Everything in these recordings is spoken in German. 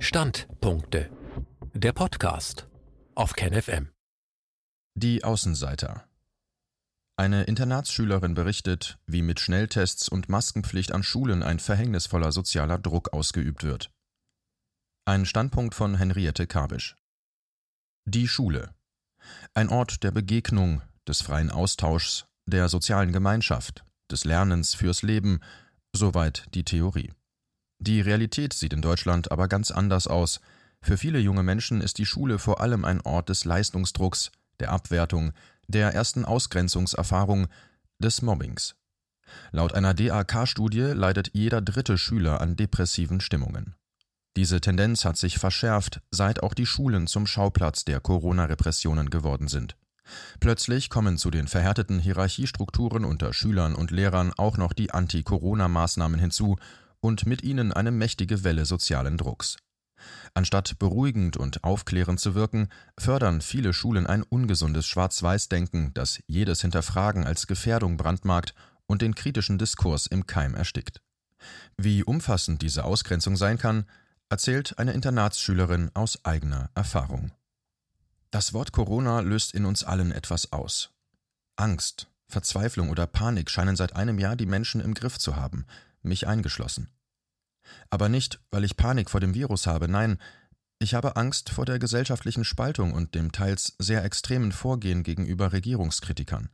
Standpunkte. Der Podcast auf KenFM. Die Außenseiter. Eine Internatsschülerin berichtet, wie mit Schnelltests und Maskenpflicht an Schulen ein verhängnisvoller sozialer Druck ausgeübt wird. Ein Standpunkt von Henriette Kabisch. Die Schule. Ein Ort der Begegnung, des freien Austauschs, der sozialen Gemeinschaft, des Lernens fürs Leben, soweit die Theorie. Die Realität sieht in Deutschland aber ganz anders aus. Für viele junge Menschen ist die Schule vor allem ein Ort des Leistungsdrucks, der Abwertung, der ersten Ausgrenzungserfahrung, des Mobbings. Laut einer DAK-Studie leidet jeder dritte Schüler an depressiven Stimmungen. Diese Tendenz hat sich verschärft, seit auch die Schulen zum Schauplatz der Corona-Repressionen geworden sind. Plötzlich kommen zu den verhärteten Hierarchiestrukturen unter Schülern und Lehrern auch noch die Anti-Corona-Maßnahmen hinzu und mit ihnen eine mächtige Welle sozialen Drucks. Anstatt beruhigend und aufklärend zu wirken, fördern viele Schulen ein ungesundes Schwarz-Weiß-Denken, das jedes Hinterfragen als Gefährdung brandmarkt und den kritischen Diskurs im Keim erstickt. Wie umfassend diese Ausgrenzung sein kann, erzählt eine Internatsschülerin aus eigener Erfahrung. Das Wort Corona löst in uns allen etwas aus. Angst, Verzweiflung oder Panik scheinen seit einem Jahr die Menschen im Griff zu haben, mich eingeschlossen. Aber nicht, weil ich Panik vor dem Virus habe, nein, ich habe Angst vor der gesellschaftlichen Spaltung und dem teils sehr extremen Vorgehen gegenüber Regierungskritikern.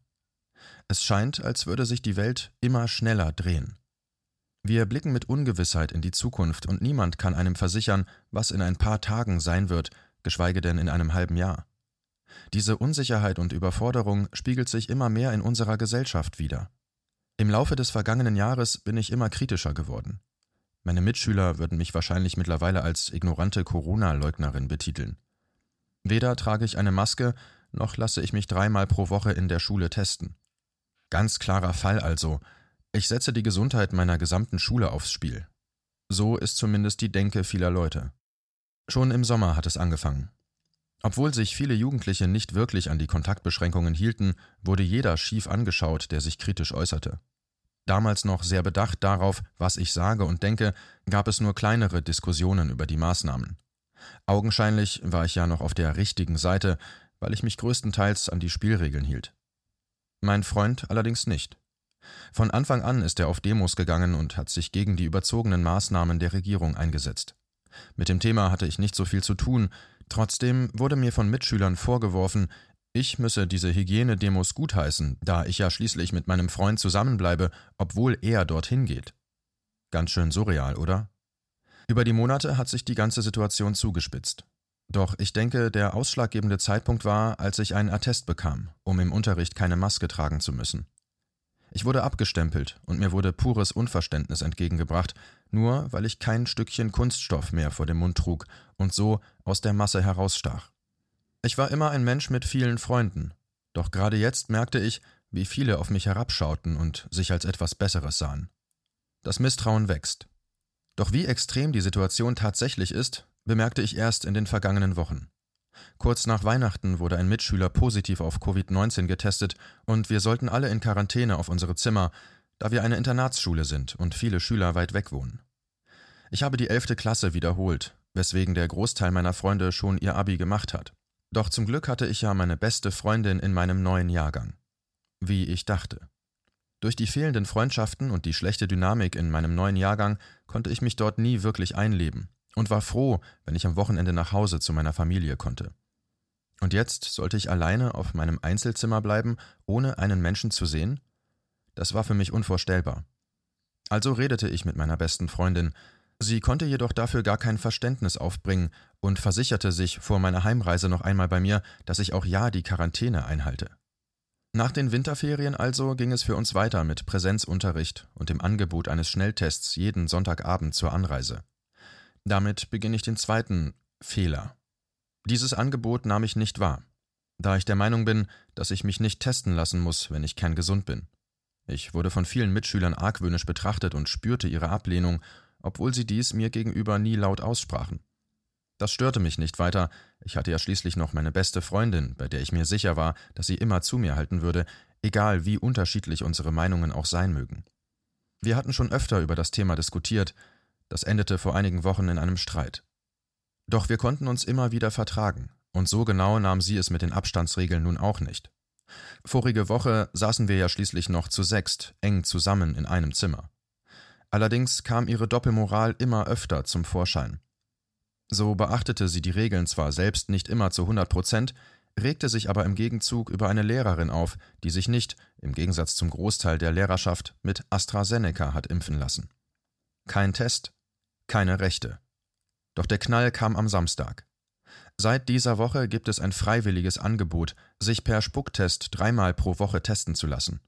Es scheint, als würde sich die Welt immer schneller drehen. Wir blicken mit Ungewissheit in die Zukunft und niemand kann einem versichern, was in ein paar Tagen sein wird, geschweige denn in einem halben Jahr. Diese Unsicherheit und Überforderung spiegelt sich immer mehr in unserer Gesellschaft wider. Im Laufe des vergangenen Jahres bin ich immer kritischer geworden. Meine Mitschüler würden mich wahrscheinlich mittlerweile als ignorante Corona-Leugnerin betiteln. Weder trage ich eine Maske, noch lasse ich mich dreimal pro Woche in der Schule testen. Ganz klarer Fall also. Ich setze die Gesundheit meiner gesamten Schule aufs Spiel. So ist zumindest die Denke vieler Leute. Schon im Sommer hat es angefangen. Obwohl sich viele Jugendliche nicht wirklich an die Kontaktbeschränkungen hielten, wurde jeder schief angeschaut, der sich kritisch äußerte. Damals noch sehr bedacht darauf, was ich sage und denke, gab es nur kleinere Diskussionen über die Maßnahmen. Augenscheinlich war ich ja noch auf der richtigen Seite, weil ich mich größtenteils an die Spielregeln hielt. Mein Freund allerdings nicht. Von Anfang an ist er auf Demos gegangen und hat sich gegen die überzogenen Maßnahmen der Regierung eingesetzt. Mit dem Thema hatte ich nicht so viel zu tun, Trotzdem wurde mir von Mitschülern vorgeworfen, ich müsse diese Hygienedemos gutheißen, da ich ja schließlich mit meinem Freund zusammenbleibe, obwohl er dorthin geht. Ganz schön surreal, oder? Über die Monate hat sich die ganze Situation zugespitzt. Doch ich denke, der ausschlaggebende Zeitpunkt war, als ich einen Attest bekam, um im Unterricht keine Maske tragen zu müssen. Ich wurde abgestempelt und mir wurde pures Unverständnis entgegengebracht, nur weil ich kein Stückchen Kunststoff mehr vor dem Mund trug und so aus der Masse herausstach. Ich war immer ein Mensch mit vielen Freunden, doch gerade jetzt merkte ich, wie viele auf mich herabschauten und sich als etwas Besseres sahen. Das Misstrauen wächst. Doch wie extrem die Situation tatsächlich ist, bemerkte ich erst in den vergangenen Wochen. Kurz nach Weihnachten wurde ein Mitschüler positiv auf Covid-19 getestet und wir sollten alle in Quarantäne auf unsere Zimmer, da wir eine Internatsschule sind und viele Schüler weit weg wohnen. Ich habe die elfte Klasse wiederholt, weswegen der Großteil meiner Freunde schon ihr Abi gemacht hat. Doch zum Glück hatte ich ja meine beste Freundin in meinem neuen Jahrgang. Wie ich dachte. Durch die fehlenden Freundschaften und die schlechte Dynamik in meinem neuen Jahrgang konnte ich mich dort nie wirklich einleben und war froh, wenn ich am Wochenende nach Hause zu meiner Familie konnte. Und jetzt sollte ich alleine auf meinem Einzelzimmer bleiben, ohne einen Menschen zu sehen? Das war für mich unvorstellbar. Also redete ich mit meiner besten Freundin, sie konnte jedoch dafür gar kein Verständnis aufbringen und versicherte sich vor meiner Heimreise noch einmal bei mir, dass ich auch ja die Quarantäne einhalte. Nach den Winterferien also ging es für uns weiter mit Präsenzunterricht und dem Angebot eines Schnelltests jeden Sonntagabend zur Anreise. Damit beginne ich den zweiten Fehler. Dieses Angebot nahm ich nicht wahr, da ich der Meinung bin, dass ich mich nicht testen lassen muss, wenn ich kerngesund bin. Ich wurde von vielen Mitschülern argwöhnisch betrachtet und spürte ihre Ablehnung, obwohl sie dies mir gegenüber nie laut aussprachen. Das störte mich nicht weiter, ich hatte ja schließlich noch meine beste Freundin, bei der ich mir sicher war, dass sie immer zu mir halten würde, egal wie unterschiedlich unsere Meinungen auch sein mögen. Wir hatten schon öfter über das Thema diskutiert, das endete vor einigen Wochen in einem Streit. Doch wir konnten uns immer wieder vertragen, und so genau nahm sie es mit den Abstandsregeln nun auch nicht. Vorige Woche saßen wir ja schließlich noch zu sechst, eng zusammen in einem Zimmer. Allerdings kam ihre Doppelmoral immer öfter zum Vorschein. So beachtete sie die Regeln zwar selbst nicht immer zu 100 Prozent, regte sich aber im Gegenzug über eine Lehrerin auf, die sich nicht, im Gegensatz zum Großteil der Lehrerschaft, mit AstraZeneca hat impfen lassen. Kein Test, keine Rechte. Doch der Knall kam am Samstag. Seit dieser Woche gibt es ein freiwilliges Angebot, sich per Spucktest dreimal pro Woche testen zu lassen.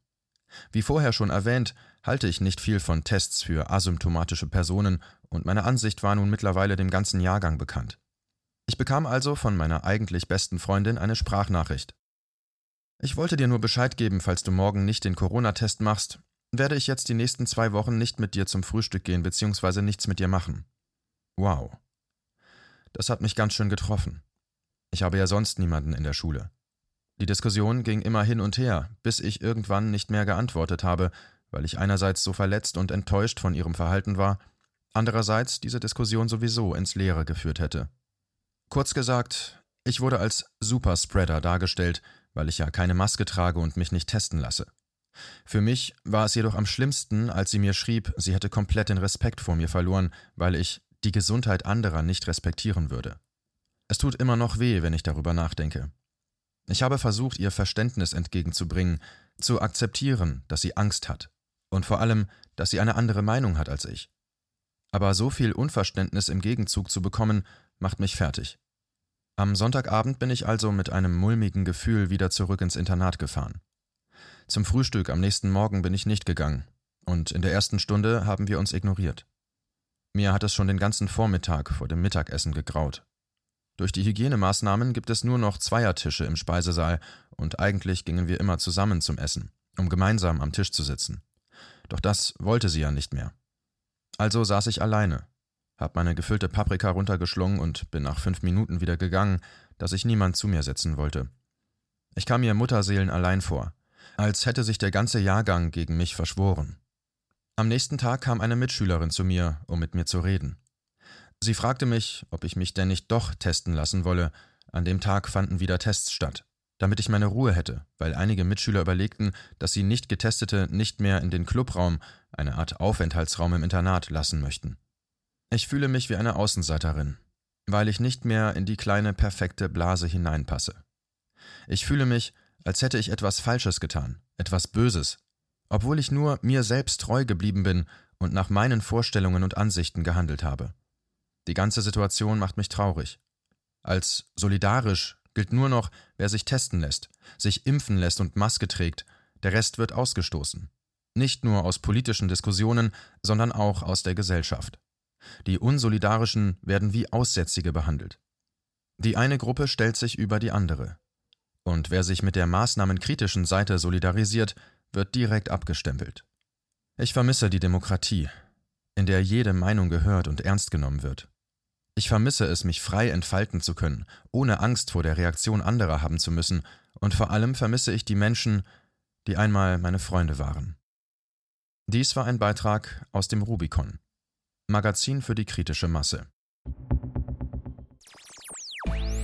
Wie vorher schon erwähnt, halte ich nicht viel von Tests für asymptomatische Personen und meine Ansicht war nun mittlerweile dem ganzen Jahrgang bekannt. Ich bekam also von meiner eigentlich besten Freundin eine Sprachnachricht. Ich wollte dir nur Bescheid geben, falls du morgen nicht den Corona-Test machst, werde ich jetzt die nächsten zwei Wochen nicht mit dir zum Frühstück gehen bzw. nichts mit dir machen. Wow. Das hat mich ganz schön getroffen. Ich habe ja sonst niemanden in der Schule. Die Diskussion ging immer hin und her, bis ich irgendwann nicht mehr geantwortet habe, weil ich einerseits so verletzt und enttäuscht von ihrem Verhalten war, andererseits diese Diskussion sowieso ins Leere geführt hätte. Kurz gesagt, ich wurde als Superspreader dargestellt, weil ich ja keine Maske trage und mich nicht testen lasse. Für mich war es jedoch am schlimmsten, als sie mir schrieb, sie hätte komplett den Respekt vor mir verloren, weil ich die Gesundheit anderer nicht respektieren würde. Es tut immer noch weh, wenn ich darüber nachdenke. Ich habe versucht, ihr Verständnis entgegenzubringen, zu akzeptieren, dass sie Angst hat und vor allem, dass sie eine andere Meinung hat als ich. Aber so viel Unverständnis im Gegenzug zu bekommen, macht mich fertig. Am Sonntagabend bin ich also mit einem mulmigen Gefühl wieder zurück ins Internat gefahren. Zum Frühstück am nächsten Morgen bin ich nicht gegangen, und in der ersten Stunde haben wir uns ignoriert. Mir hat es schon den ganzen Vormittag vor dem Mittagessen gegraut. Durch die Hygienemaßnahmen gibt es nur noch Zweiertische im Speisesaal, und eigentlich gingen wir immer zusammen zum Essen, um gemeinsam am Tisch zu sitzen. Doch das wollte sie ja nicht mehr. Also saß ich alleine, hab meine gefüllte Paprika runtergeschlungen und bin nach fünf Minuten wieder gegangen, dass ich niemand zu mir setzen wollte. Ich kam mir Mutterseelen allein vor, als hätte sich der ganze Jahrgang gegen mich verschworen. Am nächsten Tag kam eine Mitschülerin zu mir, um mit mir zu reden. Sie fragte mich, ob ich mich denn nicht doch testen lassen wolle. An dem Tag fanden wieder Tests statt, damit ich meine Ruhe hätte, weil einige Mitschüler überlegten, dass sie nicht Getestete nicht mehr in den Clubraum, eine Art Aufenthaltsraum im Internat, lassen möchten. Ich fühle mich wie eine Außenseiterin, weil ich nicht mehr in die kleine perfekte Blase hineinpasse. Ich fühle mich, als hätte ich etwas Falsches getan, etwas Böses, obwohl ich nur mir selbst treu geblieben bin und nach meinen Vorstellungen und Ansichten gehandelt habe. Die ganze Situation macht mich traurig. Als solidarisch gilt nur noch, wer sich testen lässt, sich impfen lässt und Maske trägt, der Rest wird ausgestoßen. Nicht nur aus politischen Diskussionen, sondern auch aus der Gesellschaft. Die Unsolidarischen werden wie Aussätzige behandelt. Die eine Gruppe stellt sich über die andere. Und wer sich mit der maßnahmenkritischen Seite solidarisiert, wird direkt abgestempelt. Ich vermisse die Demokratie, in der jede Meinung gehört und ernst genommen wird. Ich vermisse es, mich frei entfalten zu können, ohne Angst vor der Reaktion anderer haben zu müssen, und vor allem vermisse ich die Menschen, die einmal meine Freunde waren. Dies war ein Beitrag aus dem Rubicon. Magazin für die kritische Masse.